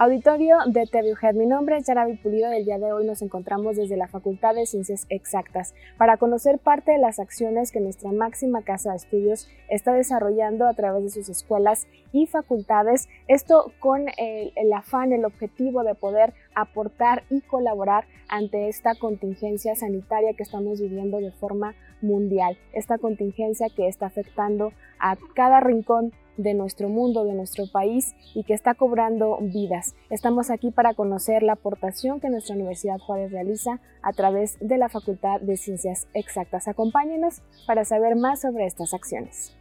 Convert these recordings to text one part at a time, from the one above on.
Auditorio de TVUGED, mi nombre es Yarabi Pulido. Y el día de hoy nos encontramos desde la Facultad de Ciencias Exactas para conocer parte de las acciones que nuestra máxima casa de estudios está desarrollando a través de sus escuelas y facultades, esto con el, el afán, el objetivo de poder aportar y colaborar ante esta contingencia sanitaria que estamos viviendo de forma mundial, esta contingencia que está afectando a cada rincón de nuestro mundo, de nuestro país y que está cobrando vidas. Estamos aquí para conocer la aportación que nuestra Universidad Juárez realiza a través de la Facultad de Ciencias Exactas. Acompáñenos para saber más sobre estas acciones.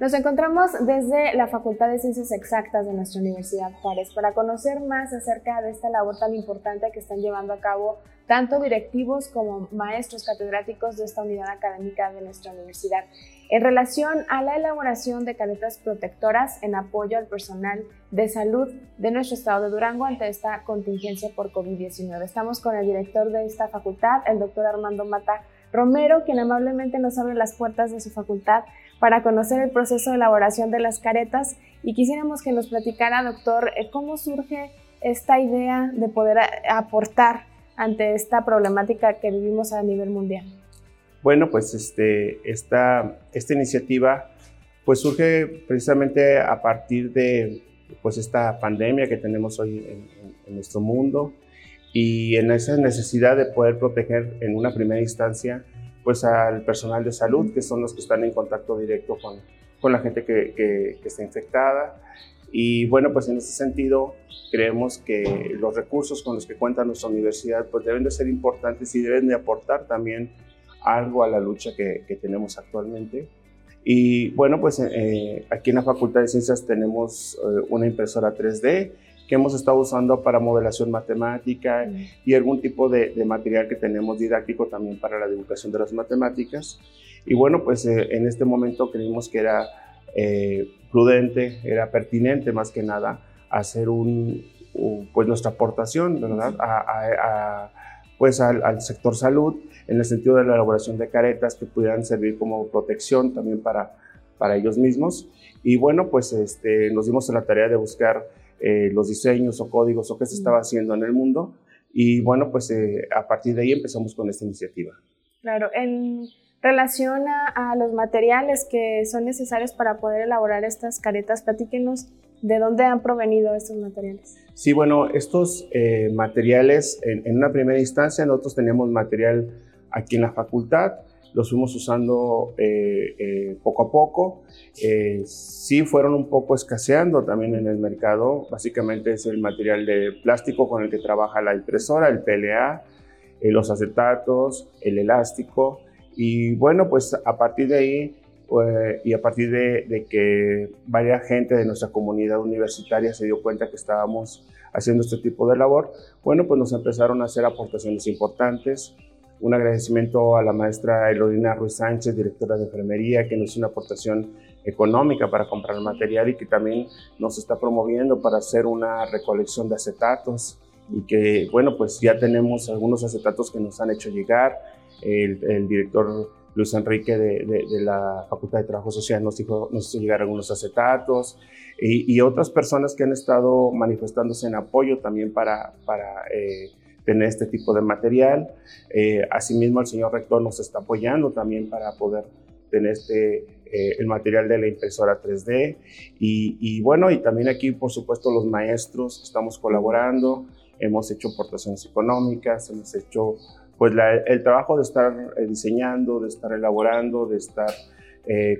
Nos encontramos desde la Facultad de Ciencias Exactas de nuestra Universidad Juárez para conocer más acerca de esta labor tan importante que están llevando a cabo tanto directivos como maestros catedráticos de esta unidad académica de nuestra universidad en relación a la elaboración de caretas protectoras en apoyo al personal de salud de nuestro estado de Durango ante esta contingencia por COVID-19. Estamos con el director de esta facultad, el doctor Armando Mata Romero, quien amablemente nos abre las puertas de su facultad para conocer el proceso de elaboración de las caretas y quisiéramos que nos platicara, doctor, eh, cómo surge esta idea de poder aportar ante esta problemática que vivimos a nivel mundial. Bueno, pues este, esta, esta iniciativa pues surge precisamente a partir de pues esta pandemia que tenemos hoy en, en nuestro mundo y en esa necesidad de poder proteger en una primera instancia pues al personal de salud, que son los que están en contacto directo con, con la gente que, que, está infectada. Y bueno, pues en ese sentido creemos que los recursos con los que cuenta nuestra universidad pues deben de ser importantes y deben de aportar también algo a la lucha que, que tenemos actualmente. Y bueno, pues eh, aquí en la Facultad de Ciencias tenemos eh, una impresora 3D que hemos estado usando para modelación matemática y algún tipo de, material que tenemos didáctico también para la divulgación de las matemáticas. Y bueno, pues eh, en este momento creímos que era eh, prudente, era pertinente más que nada hacer un, pues nuestra aportación, ¿verdad? A, pues al, sector salud en el sentido de la elaboración de caretas que pudieran servir como protección también para, para ellos mismos. Y bueno, pues este, nos dimos a la tarea de buscar eh, los diseños o códigos o qué se estaba haciendo en el mundo. Y bueno, pues eh, a partir de ahí empezamos con esta iniciativa. Claro, en relación a, los materiales que son necesarios para poder elaborar estas caretas, platíquenos de dónde han provenido estos materiales. Sí, bueno, estos eh, materiales, en, en, una primera instancia, nosotros tenemos material aquí en la facultad, los fuimos usando eh, eh, poco a poco. Eh, sí fueron un poco escaseando también en el mercado. Básicamente es el material de plástico con el que trabaja la impresora, el PLA, los acetatos, el elástico. Y bueno, pues a partir de ahí y a partir de, de, que varias gente de nuestra comunidad universitaria se dio cuenta que estábamos haciendo este tipo de labor, bueno, pues nos empezaron a hacer aportaciones importantes. Un agradecimiento a la maestra Elodina Ruiz Sánchez, directora de enfermería, que nos hizo una aportación económica para comprar el material y que también nos está promoviendo para hacer una recolección de acetatos y que, bueno, pues ya tenemos algunos acetatos que nos han hecho llegar. El, director Luis Enrique de, de, la Facultad de Trabajo Social nos, dijo, nos hizo llegar algunos acetatos y, y, otras personas que han estado manifestándose en apoyo también para, para eh, tener este tipo de material. Eh, asimismo, el señor rector nos está apoyando también para poder tener este, eh, el material de la impresora 3D. Y, bueno, y también aquí, por supuesto, los maestros estamos colaborando, hemos hecho aportaciones económicas, hemos hecho pues el trabajo de estar eh, diseñando, de estar elaborando, de estar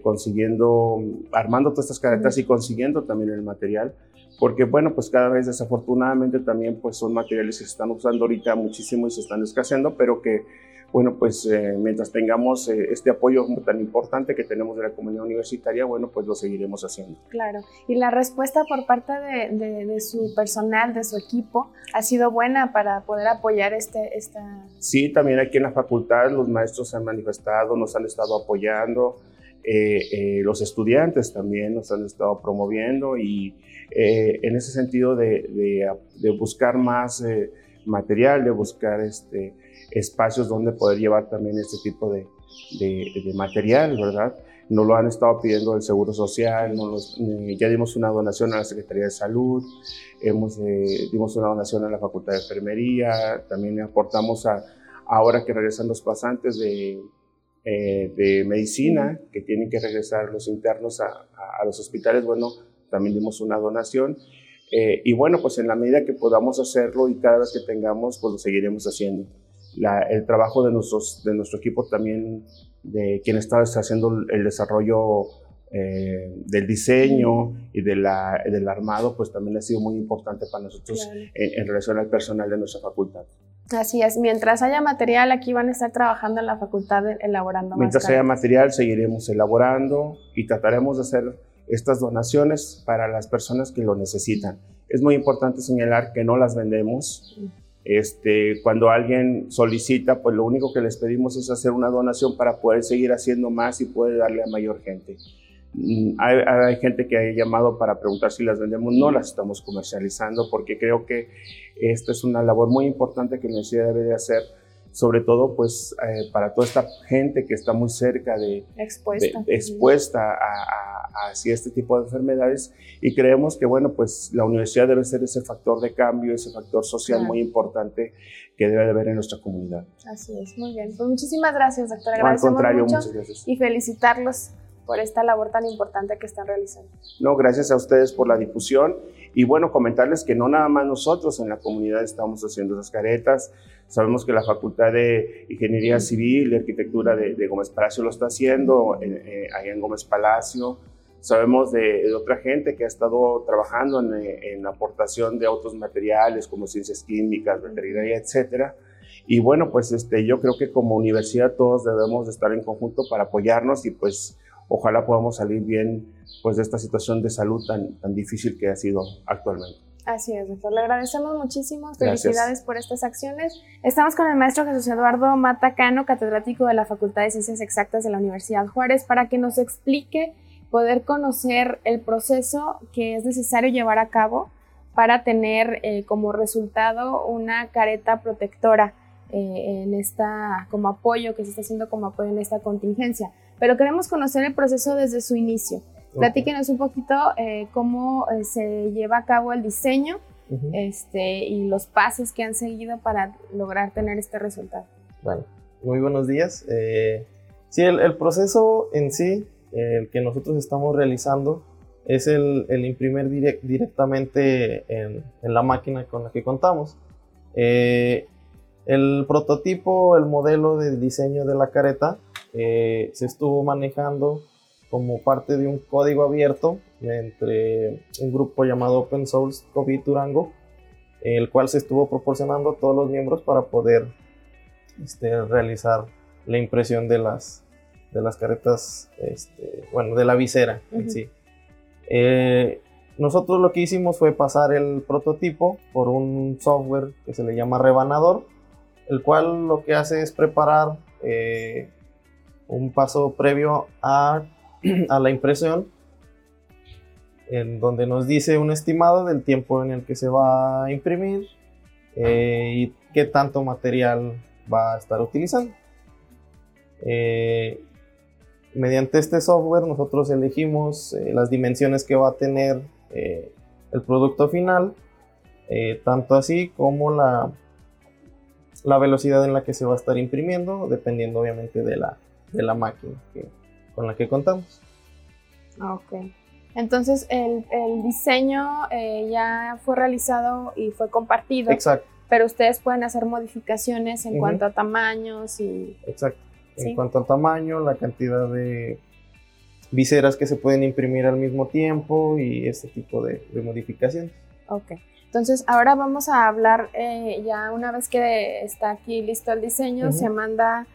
consiguiendo, armando todas estas caretas y consiguiendo también el material porque bueno, pues cada vez desafortunadamente también pues son materiales que se están usando ahorita muchísimo y se están escaseando, pero que bueno, pues eh, mientras tengamos eh, este apoyo tan importante que tenemos de la comunidad universitaria, bueno, pues lo seguiremos haciendo. Claro, y la respuesta por parte de, de, su personal, de su equipo, ha sido buena para poder apoyar este, esta... Sí, también aquí en la facultad los maestros se han manifestado, nos han estado apoyando, eh, los estudiantes también nos han estado promoviendo y eh, en ese sentido de, buscar más eh, material, de buscar este, espacios donde poder llevar también este tipo de, material, ¿verdad? nos lo han estado pidiendo el Seguro Social, eh, ya dimos una donación a la Secretaría de Salud, hemos, eh, dimos una donación a la Facultad de Enfermería, también aportamos a, ahora que regresan los pasantes de, eh, de medicina, que tienen que regresar los internos a, a, los hospitales, bueno, también dimos una donación. y bueno, pues en la medida que podamos hacerlo y cada vez que tengamos, pues lo seguiremos haciendo. el trabajo de, nuestros, de nuestro equipo también de quien está haciendo el desarrollo eh, del diseño y de la, del armado, pues también ha sido muy importante para nosotros en, relación al personal de nuestra facultad. Así es, mientras haya material, aquí van a estar trabajando en la facultad elaborando. Mientras haya material, seguiremos elaborando y trataremos de hacer estas donaciones para las personas que lo necesitan. Es muy importante señalar que no las vendemos. Este, cuando alguien solicita, pues lo único que les pedimos es hacer una donación para poder seguir haciendo más y poder darle a mayor gente. Mm, hay, gente que ha llamado para preguntar si las vendemos, no las estamos comercializando porque creo que esta es una labor muy importante que la universidad debe de hacer, sobre todo pues eh, para toda esta gente que está muy cerca de expuesta, expuesta a hacia este tipo de enfermedades y creemos que, bueno, pues la universidad debe ser ese factor de cambio, ese factor social muy importante que debe de haber en nuestra comunidad. Así es, muy bien. Pues muchísimas gracias, doctor. Agradecemos al contrario, mucho muchas gracias. Y felicitarlos por esta labor tan importante que están realizando. No, gracias a ustedes por la difusión y bueno, comentarles que no nada más nosotros en la comunidad estamos haciendo esas caretas, sabemos que la Facultad de Ingeniería Civil y Arquitectura de, Gómez Palacio lo está haciendo, eh, allá en Gómez Palacio, Sabemos de, otra gente que ha estado trabajando en, la aportación de otros materiales como ciencias químicas, veterinaria, etcétera. Y bueno, pues este, yo creo que como universidad todos debemos de estar en conjunto para apoyarnos y pues ojalá podamos salir bien pues de esta situación de salud tan, tan difícil que ha sido actualmente. Así es, doctor. Le agradecemos muchísimo. Felicidades por estas acciones. Estamos con el maestro Jesús Eduardo Matacano, catedrático de la Facultad de Ciencias Exactas de la Universidad Juárez, para que nos explique poder conocer el proceso que es necesario llevar a cabo para tener eh, como resultado una careta protectora eh, en esta, como apoyo, que se está haciendo como apoyo en esta contingencia. Pero queremos conocer el proceso desde su inicio. Platíquenos un poquito eh, cómo se lleva a cabo el diseño este, y los pasos que han seguido para lograr tener este resultado. Bueno, muy buenos días. sí, el, el proceso en sí el que nosotros estamos realizando es el, imprimir directamente en, la máquina con la que contamos. Eh, el prototipo, el modelo de diseño de la careta eh, se estuvo manejando como parte de un código abierto entre un grupo llamado Open Source COVID Durango, el cual se estuvo proporcionando a todos los miembros para poder este, realizar la impresión de las, de las caretas, este, bueno, de la visera en sí. Eh, nosotros lo que hicimos fue pasar el prototipo por un software que se le llama rebanador, el cual lo que hace es preparar eh, un paso previo a, la impresión, en donde nos dice un estimado del tiempo en el que se va a imprimir eh, y qué tanto material va a estar utilizando. Mediante este software nosotros elegimos eh, las dimensiones que va a tener eh, el producto final, eh, tanto así como la, la velocidad en la que se va a estar imprimiendo, dependiendo obviamente de la, de la máquina con la que contamos. Ah, ok. Entonces el, el diseño ya fue realizado y fue compartido. Exacto. Pero ustedes pueden hacer modificaciones en cuanto a tamaños y... Exacto en cuanto al tamaño, la cantidad de viseras que se pueden imprimir al mismo tiempo y este tipo de, modificaciones. Ok, entonces ahora vamos a hablar, eh, ya una vez que está aquí listo el diseño, se manda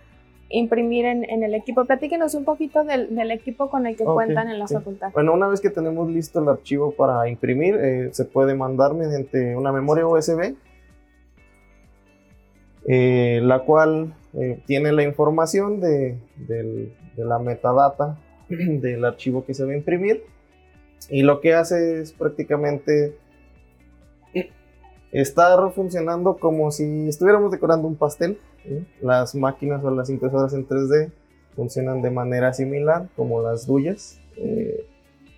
imprimir en, el equipo. Platíquenos un poquito del, equipo con el que cuentan en la facultad. Bueno, una vez que tenemos listo el archivo para imprimir, eh, se puede mandar mediante una memoria USB, eh, la cual eh, tiene la información de, la metadata del archivo que se va a imprimir y lo que hace es prácticamente estar funcionando como si estuviéramos decorando un pastel. Las máquinas o las impresoras en 3D funcionan de manera similar como las duyas. Eh,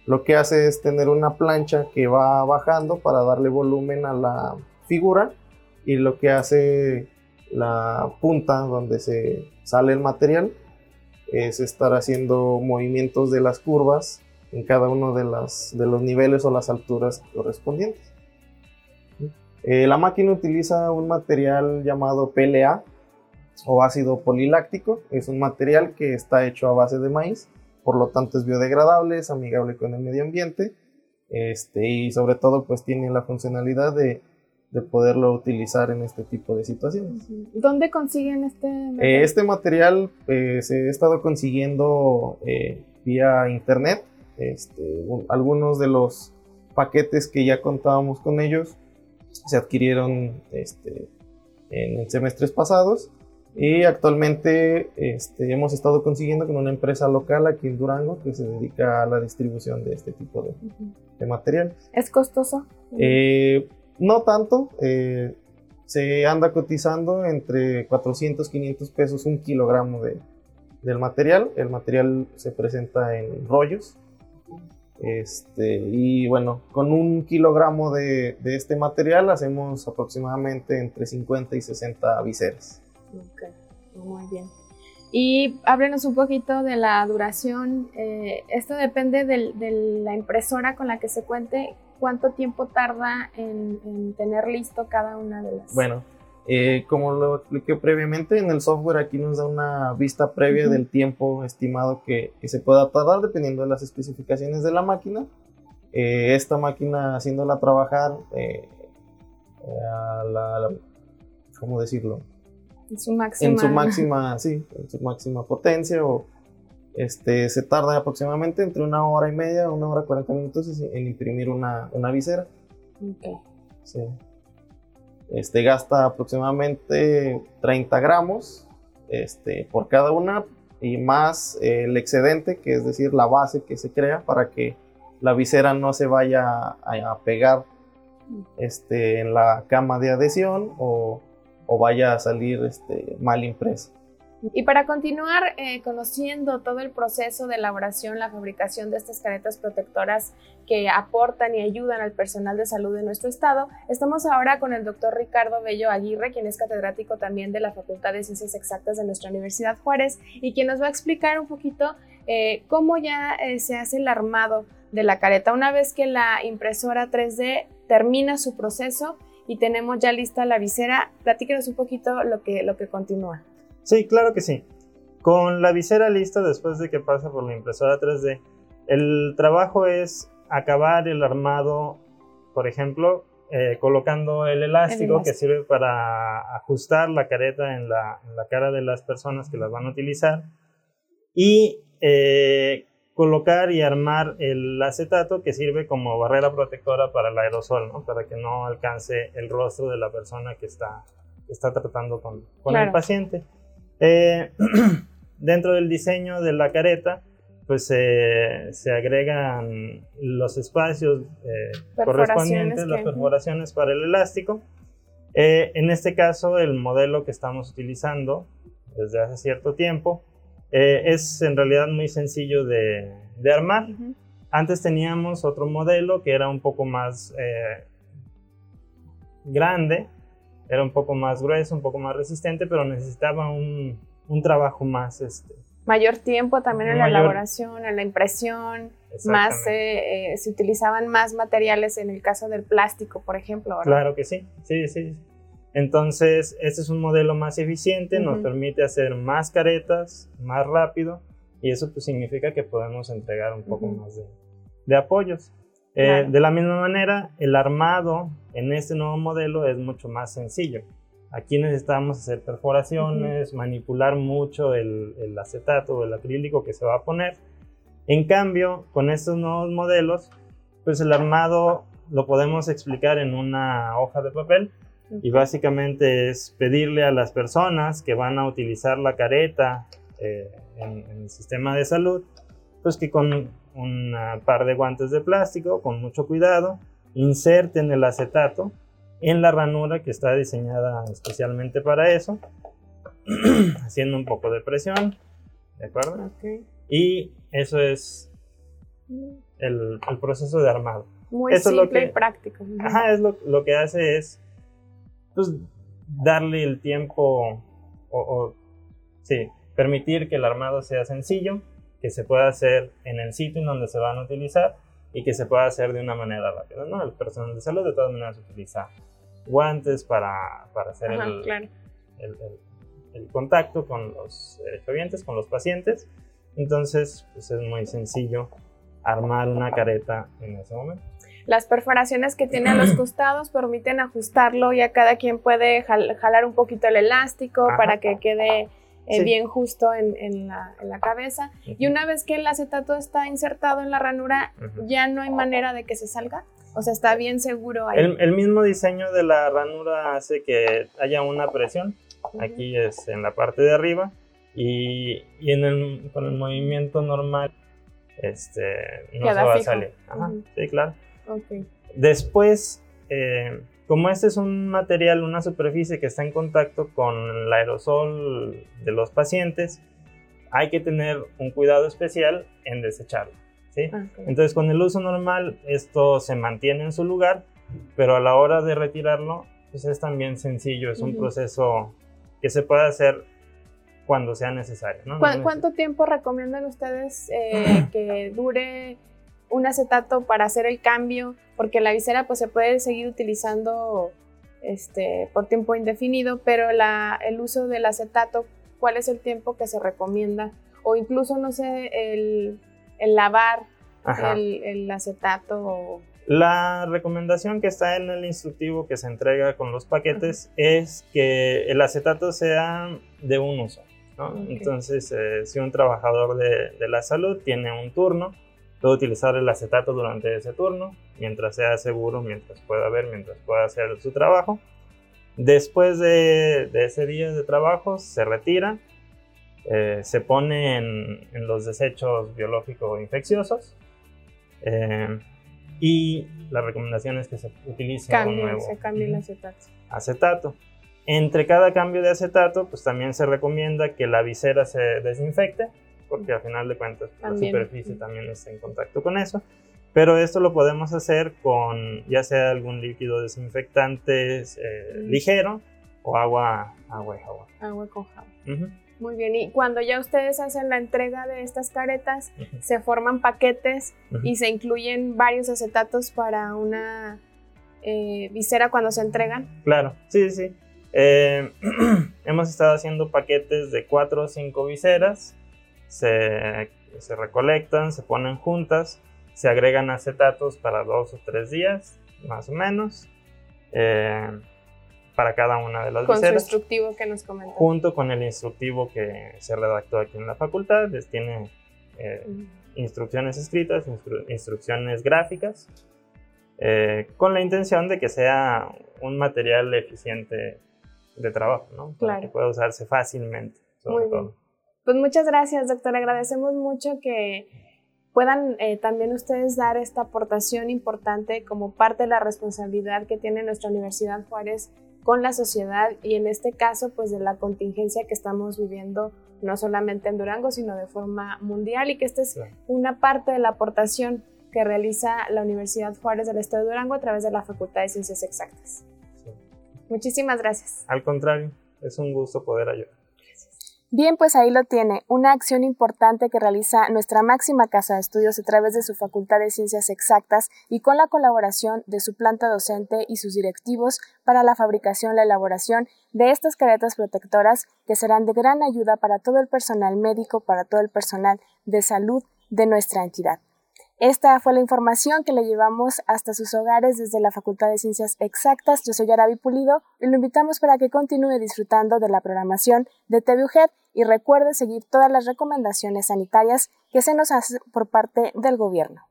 lo que hace es tener una plancha que va bajando para darle volumen a la figura y lo que hace la punta donde se sale el material es estar haciendo movimientos de las curvas en cada uno de, de los niveles o las alturas correspondientes. Eh, la máquina utiliza un material llamado PLA o ácido poliláctico. Es un material que está hecho a base de maíz, por lo tanto es biodegradable, es amigable con el medio ambiente este, y sobre todo pues tiene la funcionalidad de, de poderlo utilizar en este tipo de situaciones. ¿Dónde consiguen este material? Eh, este material eh, se ha estado consiguiendo vía internet este, algunos de los paquetes que ya contábamos con ellos se adquirieron este, en semestres pasados y actualmente este, hemos estado consiguiendo con una empresa local aquí en Durango que se dedica a la distribución de este tipo de, de materiales. ¿Es costoso? Eh, no tanto. Eh, se anda cotizando entre 400 500 pesos un kilogramo de, del material. El material se presenta en rollos este, y bueno, con un kilogramo de, este material hacemos aproximadamente entre 50 y 60 viseras. Ok, muy bien. Y háblenos un poquito de la duración. Eh, esto depende de la impresora con la que se cuente. ¿Cuánto tiempo tarda en, en tener listo cada una de las? Bueno, eh, como lo expliqué previamente, en el software aquí nos da una vista previa del tiempo estimado que, se pueda tardar dependiendo de las especificaciones de la máquina. Eh, esta máquina haciéndola trabajar eh, a la, ¿cómo decirlo? En su máxima. En su máxima, sí, en su máxima potencia o este, se tarda aproximadamente entre una hora y media, una hora y cuarenta minutos en imprimir una, una visera. Ok. Sí. Este, gasta aproximadamente 30 gramos este, por cada una y más el excedente, que es decir, la base que se crea para que la visera no se vaya a, pegar este, en la cama de adhesión o, o vaya a salir este, mal impresa. Y para continuar eh, conociendo todo el proceso de elaboración, la fabricación de estas caretas protectoras que aportan y ayudan al personal de salud de nuestro estado, estamos ahora con el doctor Ricardo Bello Aguirre, quien es catedrático también de la Facultad de Ciencias Exactas de nuestra Universidad Juárez y quien nos va a explicar un poquito eh, cómo ya eh, se hace el armado de la careta. Una vez que la impresora 3D termina su proceso y tenemos ya lista la visera, platíquenos un poquito lo que, lo que continúa. Sí, claro que sí. Con la visera lista después de que pasa por la impresora 3D, el trabajo es acabar el armado, por ejemplo, eh, colocando el elástico, que sirve para ajustar la careta en la, cara de las personas que las van a utilizar y eh, colocar y armar el acetato que sirve como barrera protectora para el aerosol, para que no alcance el rostro de la persona que está, está tratando con, el paciente. Eh, dentro del diseño de la careta, pues se agregan los espacios eh, correspondientes, las perforaciones para el elástico. Eh, en este caso, el modelo que estamos utilizando desde hace cierto tiempo es en realidad muy sencillo de, armar. Antes teníamos otro modelo que era un poco más grande, era un poco más grueso, un poco más resistente, pero necesitaba un, un trabajo más... Este, mayor tiempo también en la elaboración, en la impresión, más eh, eh, se utilizaban más materiales en el caso del plástico, por ejemplo. Claro que sí, sí, sí. Entonces, este es un modelo más eficiente, nos permite hacer más caretas, más rápido, y eso pues significa que podemos entregar un poco más de, apoyos. Eh, de la misma manera, el armado en este nuevo modelo es mucho más sencillo. Aquí necesitamos hacer perforaciones, manipular mucho el, acetato o el acrílico que se va a poner. En cambio, con estos nuevos modelos, pues el armado lo podemos explicar en una hoja de papel y básicamente es pedirle a las personas que van a utilizar la careta eh, en, en, el sistema de salud, pues que con un par de guantes de plástico, con mucho cuidado, inserten el acetato en la ranura que está diseñada especialmente para eso, haciendo un poco de presión ¿De acuerdo? Y eso es el, el proceso de armado. Muy Eso es lo simple que- y práctico. Ajá, es lo, lo que hace es pues, darle el tiempo o, o, sí, permitir que el armado sea sencillo, que se pueda hacer en el sitio en donde se van a utilizar y que se pueda hacer de una manera rápida. ¿no? El personal de salud de todas maneras utiliza guantes para, para hacer Ajá, el, claro. el, el- el contacto con los derechohabientes, con los pacientes. Entonces, pues es muy sencillo armar una careta en ese momento. Las perforaciones que tiene a los costados permiten ajustarlo, ya cada quien puede jal- jalar un poquito el elástico Ajá. para que quede eh, Sí. bien justo en, en la, en la cabeza. Y una vez que el acetato está insertado en la ranura, Ujú. ya no hay manera de que se salga. O sea, está bien seguro ahí. El, el mismo diseño de la ranura hace que haya una presión. Ujú. Aquí es en la parte de arriba. Y, y en el, con el movimiento normal este, no Queda se va a fijo. salir. Ajá, sí, claro. Ok. Después, eh, como este es un material, una superficie que está en contacto con el aerosol de los pacientes, hay que tener un cuidado especial en desecharlo. ¿sí? ok. Entonces, con el uso normal, esto se mantiene en su lugar, pero a la hora de retirarlo, pues es también sencillo, es un proceso que se puede hacer cuando sea necesario. ¿no? ¿Cuán- No ¿Cuánto tiempo recomiendan ustedes eh, que dure un acetato para hacer el cambio? Porque la visera pues se puede seguir utilizando este, por tiempo indefinido, pero la, el uso del acetato, ¿cuál es el tiempo que se recomienda? O incluso, no sé, el, el lavar el, el acetato. o- La recomendación que está en el instructivo que se entrega con los paquetes es que el acetato sea de un uso. ¿no? Entonces, eh, si un trabajador de, de la salud tiene un turno, puede utilizar el acetato durante ese turno, mientras sea seguro, mientras pueda ver, mientras pueda hacer su trabajo. Después de, de ese día de trabajo, se retira, eh, se pone en, en los desechos biológicos infecciosos. eh, y la recomendación es que se utilice un nuevo se cambie el acetato. acetato. Entre cada cambio de acetato, pues también se recomienda que la visera se desinfecte, porque al final de cuentas pues, También. la superficie también está en contacto con eso. Pero esto lo podemos hacer con ya sea algún líquido desinfectante eh, Mm. ligero o agua, agua y jabón. Agua con jabón. Muy bien, y cuando ya ustedes hacen la entrega de estas caretas, se forman paquetes y se incluyen varios acetatos para una eh, visera cuando se entregan. Claro, sí, sí. sí. Eh, hemos estado haciendo paquetes de 4 o 5 viseras, se, se recolectan, se ponen juntas, se agregan acetatos para 2 o 3 días, más o menos, eh, para cada una de las Con su viseras, instructivo que nos comentan. junto con el instructivo que se redactó aquí en la facultad, les tiene eh, instrucciones escritas, instru- instrucciones gráficas, eh, con la intención de que sea un material eficiente de trabajo, ¿no? Para Claro. que pueda usarse fácilmente, sobre Muy bien. Pues muchas gracias, doctor. Agradecemos mucho que puedan eh, también ustedes dar esta aportación importante como parte de la responsabilidad que tiene nuestra Universidad Juárez con la sociedad y en este caso pues de la contingencia que estamos viviendo no solamente en Durango sino de forma mundial y que esta es Claro. una parte de la aportación que realiza la Universidad Juárez del Estado de Durango a través de la Facultad de Ciencias Exactas. Sí. Muchísimas gracias. Al contrario, es un gusto poder ayudar. Bien, pues ahí lo tiene, una acción importante que realiza nuestra máxima casa de estudios a través de su Facultad de Ciencias Exactas y con la colaboración de su planta docente y sus directivos para la fabricación, la elaboración de estas caretas protectoras que serán de gran ayuda para todo el personal médico, para todo el personal de salud de nuestra entidad. Esta fue la información que le llevamos hasta sus hogares desde la Facultad de Ciencias Exactas. Yo soy Arabi Pulido y lo invitamos para que continúe disfrutando de la programación de TVUGED y recuerde seguir todas las recomendaciones sanitarias que se nos hacen por parte del gobierno.